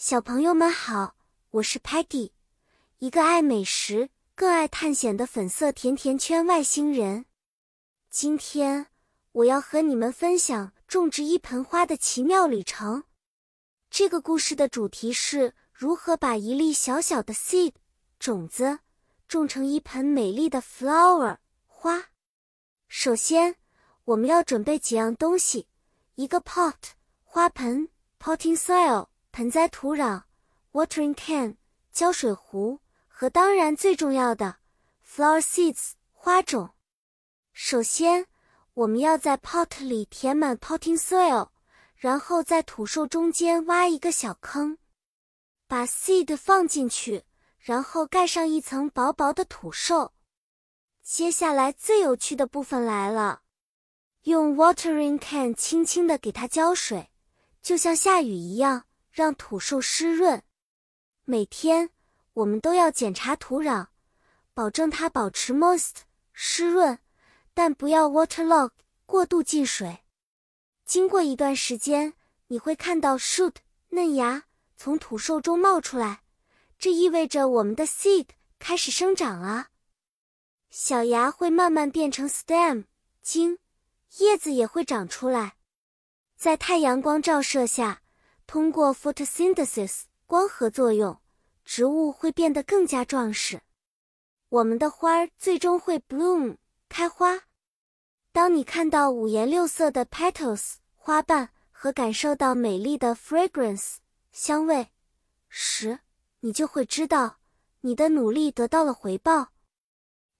小朋友们好，我是 Patty，一个爱美食、更爱探险的粉色甜甜圈外星人。今天我要和你们分享种植一盆花的奇妙旅程。这个故事的主题是如何把一粒小小的 seed 种子种成一盆美丽的 flower 花。首先，我们要准备几样东西：一个 pot 花盆 （potting soil）。盆栽土壤，watering can 浇水壶和当然最重要的 flower seeds 花种。首先，我们要在 pot 里填满 potting soil，然后在土兽中间挖一个小坑，把 seed 放进去，然后盖上一层薄薄的土兽。接下来最有趣的部分来了，用 watering can 轻轻地给它浇水，就像下雨一样。让土受湿润。每天我们都要检查土壤，保证它保持 moist 湿润，但不要 waterlog 过度进水。经过一段时间，你会看到 shoot 嫩芽从土兽中冒出来，这意味着我们的 seed 开始生长了。小芽会慢慢变成 stem 茎，叶子也会长出来。在太阳光照射下。通过 photosynthesis 光合作用，植物会变得更加壮实。我们的花儿最终会 bloom 开花。当你看到五颜六色的 petals 花瓣和感受到美丽的 fragrance 香味时，你就会知道你的努力得到了回报。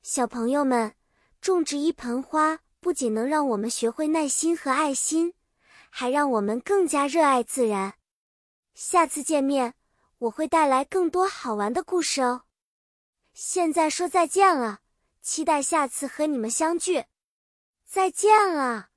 小朋友们，种植一盆花不仅能让我们学会耐心和爱心，还让我们更加热爱自然。下次见面，我会带来更多好玩的故事哦。现在说再见了，期待下次和你们相聚。再见了。